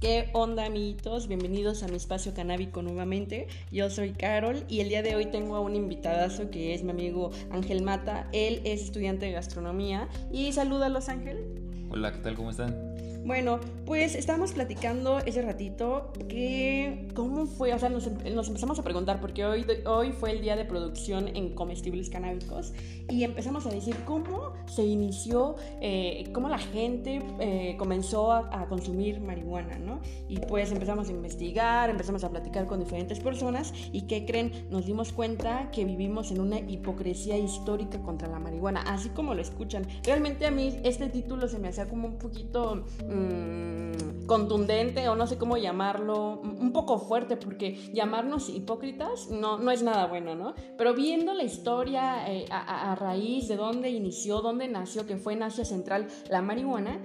¿Qué onda, amiguitos? Bienvenidos a mi espacio canábico nuevamente. Yo soy Carol y el día de hoy tengo a un invitadazo que es mi amigo Ángel Mata. Él es estudiante de gastronomía y saluda a Los Ángeles. Hola, ¿qué tal? ¿Cómo están? Bueno, pues estábamos platicando ese ratito que cómo fue, o sea, nos, empezamos a preguntar porque hoy, hoy fue el día de producción en comestibles canábicos y empezamos a decir cómo se inició, eh, cómo la gente eh, comenzó a, consumir marihuana, ¿no? Y pues empezamos a investigar, empezamos a platicar con diferentes personas y ¿qué creen? Nos dimos cuenta que vivimos en una hipocresía histórica contra la marihuana, así como lo escuchan. Realmente a mí este título se me hacía como un poquito Mm, contundente o no sé cómo llamarlo, un poco fuerte, porque llamarnos hipócritas no, no es nada bueno, ¿no? Pero viendo la historia eh, a, a, raíz de dónde inició, dónde nació, que fue en Asia Central la marihuana,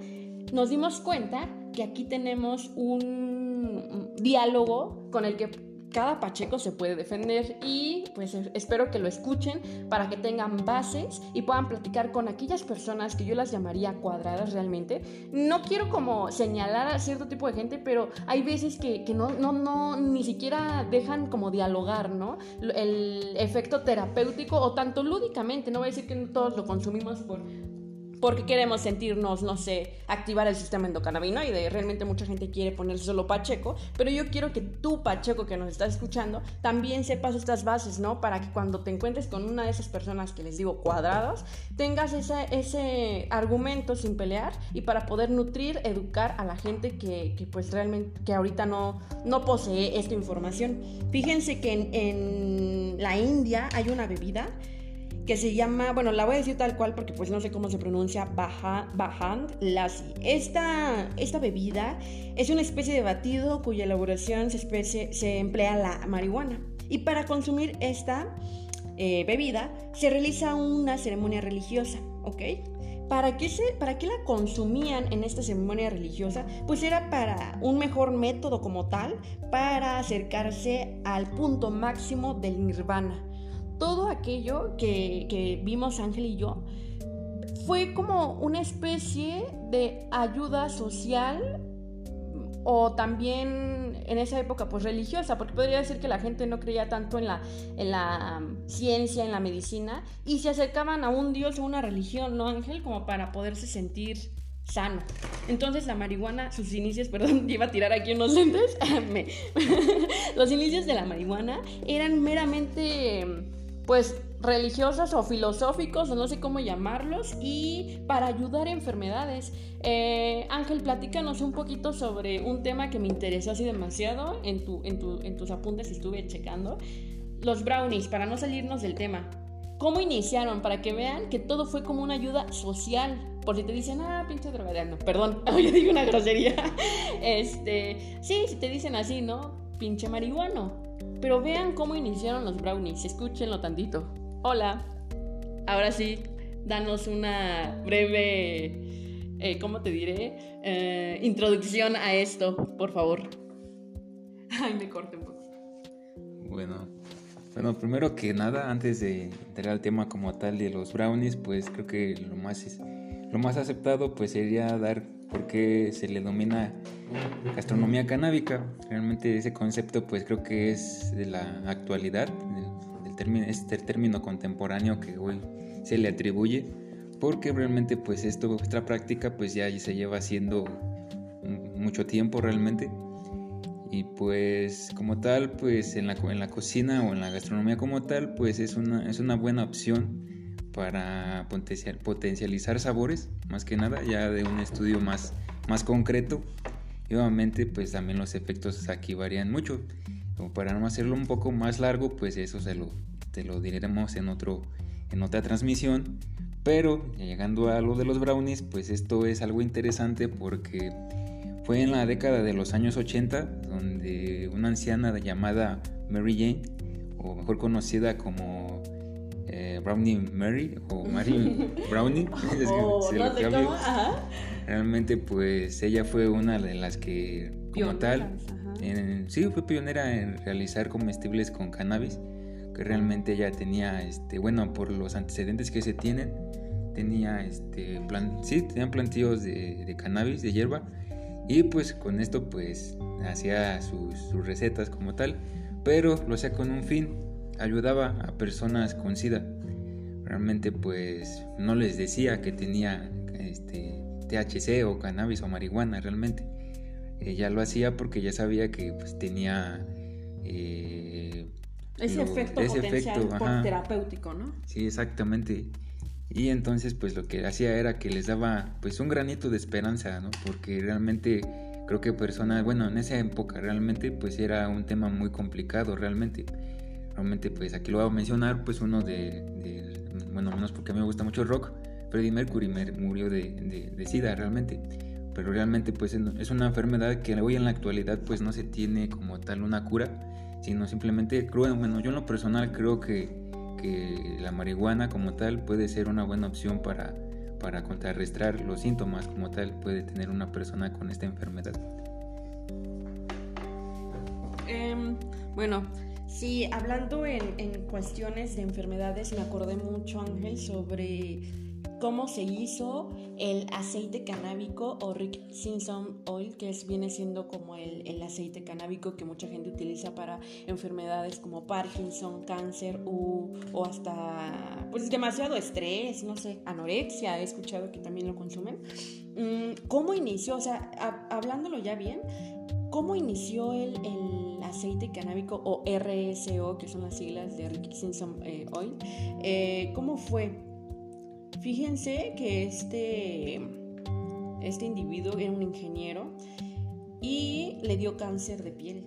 nos dimos cuenta que aquí tenemos un diálogo con el que cada Pacheco se puede defender y pues espero que lo escuchen para que tengan bases y puedan platicar con aquellas personas que yo las llamaría cuadradas realmente. No quiero como señalar a cierto tipo de gente, pero hay veces que, que no, no, no, ni siquiera dejan como dialogar, ¿no? El efecto terapéutico o tanto lúdicamente, no voy a decir que todos lo consumimos por porque queremos sentirnos, no sé, activar el sistema endocannabinoide. Realmente mucha gente quiere ponerse solo Pacheco, pero yo quiero que tú, Pacheco, que nos estás escuchando, también sepas estas bases, ¿no? Para que cuando te encuentres con una de esas personas que les digo cuadradas, tengas ese, ese argumento sin pelear y para poder nutrir, educar a la gente que, que pues realmente, que ahorita no, no posee esta información. Fíjense que en la India hay una bebida que se llama, bueno, la voy a decir tal cual porque pues no sé cómo se pronuncia, Bahand Lassi. Esta, esta bebida es una especie de batido cuya elaboración se, se emplea la marihuana. Y para consumir esta eh, bebida se realiza una ceremonia religiosa, ¿ok? ¿Para qué, se, ¿Para qué la consumían en esta ceremonia religiosa? Pues era para un mejor método como tal, para acercarse al punto máximo del nirvana todo aquello que, vimos Ángel y yo fue como una especie de ayuda social o también en esa época pues religiosa, porque podría decir que la gente no creía tanto en la, en la um, ciencia, en la medicina, y se acercaban a un dios o una religión, ¿no, Ángel? Como para poderse sentir sano. Entonces la marihuana, sus inicios, perdón, iba a tirar aquí unos lentes, los inicios de la marihuana eran meramente pues religiosas o filosóficos, no sé cómo llamarlos, y para ayudar a enfermedades. Eh, Ángel, platícanos un poquito sobre un tema que me interesó así demasiado en, tu, en, tu, en tus apuntes, estuve checando. Los brownies, para no salirnos del tema. ¿Cómo iniciaron? Para que vean que todo fue como una ayuda social. Por si te dicen, ah, pinche drogadero. Perdón, yo digo una grosería. Este, sí, si te dicen así, ¿no? Pinche marihuano pero vean cómo iniciaron los brownies, escúchenlo tantito. Hola, ahora sí, danos una breve, eh, ¿cómo te diré? Eh, introducción a esto, por favor. Ay, me corté un poco. Bueno, bueno, primero que nada, antes de entrar al tema como tal de los brownies, pues creo que lo más, lo más aceptado pues sería dar por qué se le domina gastronomía canábica. Realmente ese concepto pues creo que es de la actualidad, del, término, este término contemporáneo que hoy se le atribuye, porque realmente pues esto, esta práctica pues ya se lleva haciendo mucho tiempo realmente. Y pues como tal, pues en la, en la cocina o en la gastronomía como tal, pues es una, es una buena opción para potencializar sabores, más que nada, ya de un estudio más, más concreto. Y obviamente, pues también los efectos aquí varían mucho. Como para no hacerlo un poco más largo, pues eso se lo, te lo diremos en, otro, en otra transmisión. Pero llegando a lo de los brownies, pues esto es algo interesante porque fue en la década de los años 80 donde una anciana llamada Mary Jane, o mejor conocida como eh, Brownie Mary o Mary Brownie. Oh, Realmente pues ella fue una de las que como tal, sí fue pionera en realizar comestibles con cannabis, que realmente ella tenía, este, bueno, por los antecedentes que se tienen, tenía, este, plan, sí, tenían plantíos de, de cannabis, de hierba, Y pues con esto pues hacía sus, sus recetas como tal, pero lo hacía con un fin, ayudaba a personas con SIDA. Realmente pues no les decía que tenía este, THC o cannabis o marihuana realmente. Ella lo hacía porque ya sabía que pues, tenía eh, ese efecto potencial terapéutico, ¿no? Sí, exactamente. Y entonces pues lo que hacía era que les daba pues un granito de esperanza, ¿no? Porque realmente creo que personas, bueno, en esa época realmente pues era un tema muy complicado realmente. Realmente pues aquí lo voy a mencionar pues uno de, bueno, menos porque a mí me gusta mucho el rock, Freddie Mercury murió de, de, SIDA realmente. Pero realmente pues es una enfermedad que hoy en la actualidad pues no se tiene como tal una cura, sino simplemente, creo, bueno, yo en lo personal creo que, que la marihuana como tal puede ser una buena opción para, para contrarrestar los síntomas como tal puede tener una persona con esta enfermedad. Em, bueno, sí, hablando en, en, cuestiones de enfermedades, me acordé mucho, Ángel, sobre cómo se hizo el aceite canábico o Rick Simpson Oil, que es, viene siendo como el, el, aceite canábico que mucha gente utiliza para enfermedades como Parkinson, cáncer o, o hasta pues demasiado estrés, no sé, anorexia, he escuchado que también lo consumen. Mm, ¿Cómo inició? O sea, hablándolo ya bien, ¿cómo inició el, el aceite canábico o RSO, que son las siglas de Rick Simpson eh, Oil? Eh, ¿Cómo fue? Fíjense que este, este individuo era un ingeniero y le dio cáncer de piel.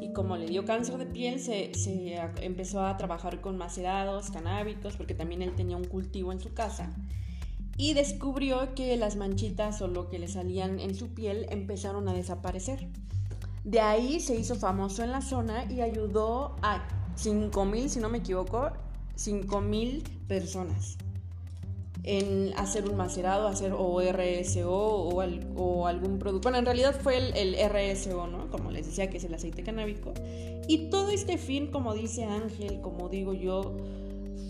Y como le dio cáncer de piel, se, se empezó a trabajar con macerados, canábicos, porque también él tenía un cultivo en su casa. Y descubrió que las manchitas o lo que le salían en su piel empezaron a desaparecer. De ahí se hizo famoso en la zona y ayudó a 5.000, si no me equivoco, 5.000 personas en hacer un macerado, hacer o RSO o, algún producto. Bueno, en realidad fue el, el, RSO, ¿no? Como les decía, que es el aceite canábico. Y todo este fin, como dice Ángel, como digo yo,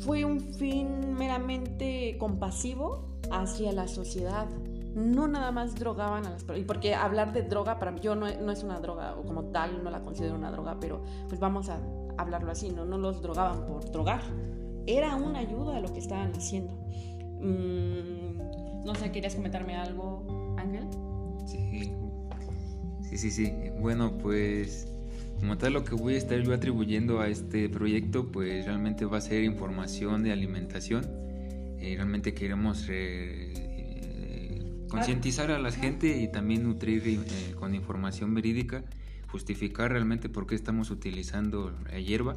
fue un fin meramente compasivo hacia la sociedad. No nada más drogaban a las personas. Porque hablar de droga para mí, yo no, no es una droga, o como tal, no la considero una droga, pero pues vamos a hablarlo así, ¿no? No los drogaban por drogar. Era una ayuda a lo que estaban haciendo. Mm, no sé, ¿querías comentarme algo, Ángel? Sí, sí, sí, sí. Bueno, pues como tal lo que voy a estar yo atribuyendo a este proyecto, pues realmente va a ser información de alimentación. Eh, realmente queremos concientizar a la gente y también nutrir eh, con información verídica, justificar realmente por qué estamos utilizando la hierba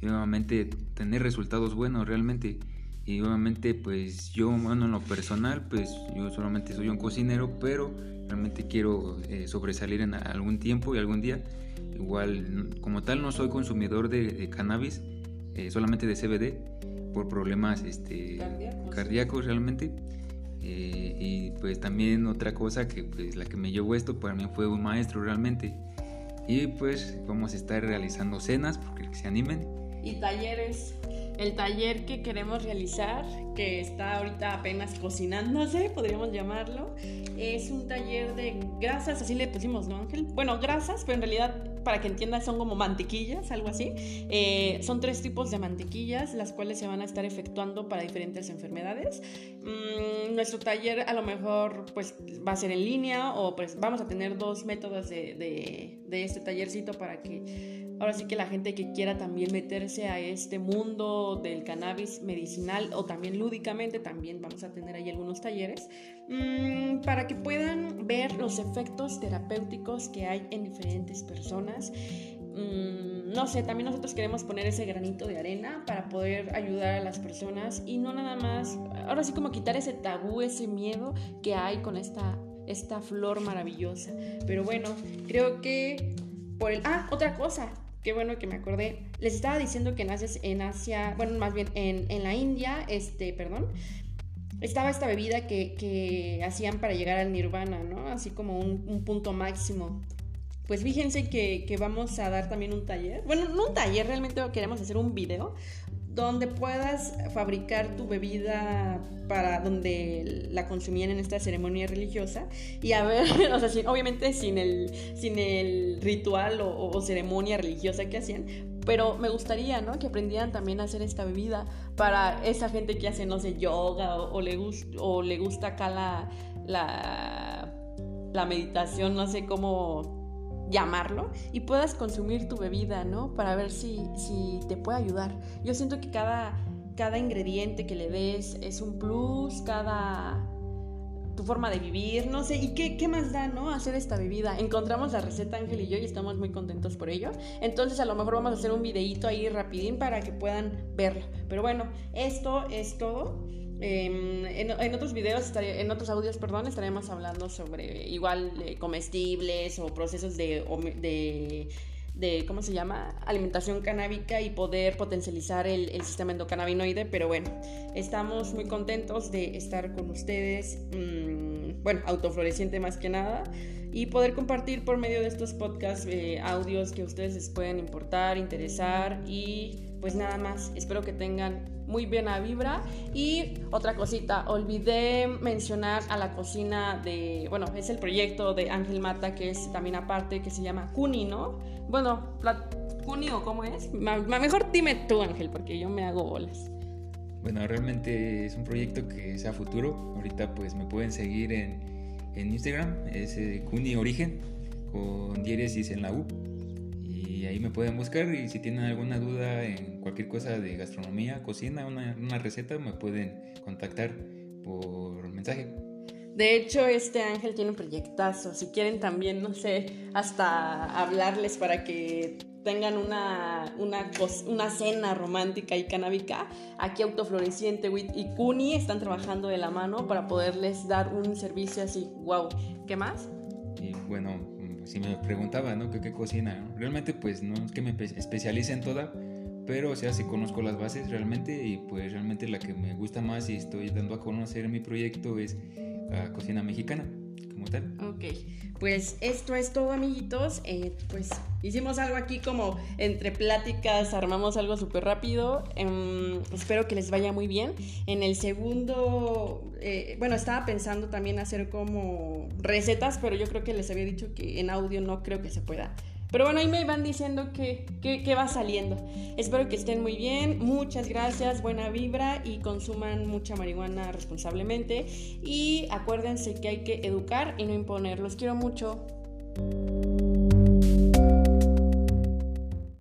y nuevamente tener resultados buenos realmente. Y obviamente pues yo, bueno, en lo personal, pues yo solamente soy un cocinero, pero realmente quiero eh, sobresalir en algún tiempo y algún día. Igual, como tal, no soy consumidor de, cannabis, eh, solamente de CBD, por problemas este, cardíacos, realmente. Eh, y pues también otra cosa que pues la que me llevó esto para mí fue un maestro realmente. Y pues vamos a estar realizando cenas, porque se animen. Y talleres el taller que queremos realizar, que está ahorita apenas cocinándose, podríamos llamarlo, es un taller de grasas, así le pusimos, ¿no, Ángel? Bueno, grasas, pero en realidad, para que entiendas, son como mantequillas, algo así. Eh, son tres tipos de mantequillas, las cuales se van a estar efectuando para diferentes enfermedades. Mm, nuestro taller a lo mejor pues va a ser en línea o pues vamos a tener dos métodos de, de, de este tallercito para que ahora sí que la gente que quiera también meterse a este mundo del cannabis medicinal o también lúdicamente, también vamos a tener ahí algunos talleres, mmm, para que puedan ver los efectos terapéuticos que hay en diferentes personas. Mmm, no sé, también nosotros queremos poner ese granito de arena para poder ayudar a las personas y no nada más, ahora sí como quitar ese tabú, ese miedo que hay con esta, esta flor maravillosa. Pero bueno, creo que por el... Ah, otra cosa, qué bueno que me acordé. Les estaba diciendo que naces en Asia, bueno, más bien en, en la India, este, perdón. Estaba esta bebida que, que, hacían para llegar al nirvana, ¿no? Así como un, un punto máximo. Pues fíjense que, que, vamos a dar también un taller. Bueno, no un taller, realmente queremos hacer un video donde puedas fabricar tu bebida para donde la consumían en esta ceremonia religiosa y a ver, o sea, obviamente sin el, sin el ritual o, ceremonia religiosa que hacían, pero me gustaría, ¿no? Que aprendieran también a hacer esta bebida para esa gente que hace, no sé, yoga o, le, o le gusta acá la, la, la meditación, no sé cómo llamarlo y puedas consumir tu bebida, ¿no? Para ver si, si te puede ayudar. Yo siento que cada, cada ingrediente que le des es un plus, cada tu forma de vivir, no sé, y qué, qué, más da, ¿no? Hacer esta bebida. Encontramos la receta Ángel y yo y estamos muy contentos por ello. Entonces a lo mejor vamos a hacer un videito ahí rapidín para que puedan verlo. Pero bueno, esto es todo. Em, en, otros videos, en otros audios, perdón, estaremos hablando sobre igual eh, comestibles o procesos de, de, ¿cómo se llama? Alimentación canábica y poder potencializar el, sistema endocannabinoide. Pero bueno, estamos muy contentos de estar con ustedes, mm, bueno, autofloreciente más que nada, y poder compartir por medio de estos podcasts eh, audios que a ustedes les pueden importar, interesar y pues nada más. Espero que tengan muy buena vibra. Y otra cosita, olvidé mencionar a la cocina de, bueno, es el proyecto de Ángel Mata, que es también aparte, que se llama Cuni, ¿no? Bueno, Cuni o cómo es. Mejor dime tú, Ángel, porque yo me hago bolas. Bueno, realmente es un proyecto que es a futuro. Ahorita pues me pueden seguir en, en Instagram, es eh, Cuni Origen, con diéresis en la U y ahí me pueden buscar y si tienen alguna duda en cualquier cosa de gastronomía, cocina, una, una receta, me pueden contactar por mensaje. De hecho, este Ángel tiene un proyectazo. Si quieren también, no sé, hasta hablarles para que tengan una, una, una cena romántica y canábica, aquí Autofloreciente y Cuni están trabajando de la mano para poderles dar un servicio así. ¡Wow! ¿Qué más? Y bueno, si me preguntaba, ¿no? ¿Qué, cocina? Realmente pues no es que me especialice en toda, pero o sea, sí conozco las bases realmente y pues realmente la que me gusta más y estoy dando a conocer mi proyecto es la cocina mexicana. Ok, pues esto es todo amiguitos. Eh, pues hicimos algo aquí como entre pláticas, armamos algo súper rápido. Em, espero que les vaya muy bien. En el segundo, eh, bueno, estaba pensando también hacer como recetas, pero yo creo que les había dicho que en audio no creo que se pueda. Pero bueno, ahí me van diciendo que, va saliendo. Espero que estén muy bien. Muchas gracias, buena vibra y consuman mucha marihuana responsablemente. Y acuérdense que hay que educar y no imponer. Los quiero mucho.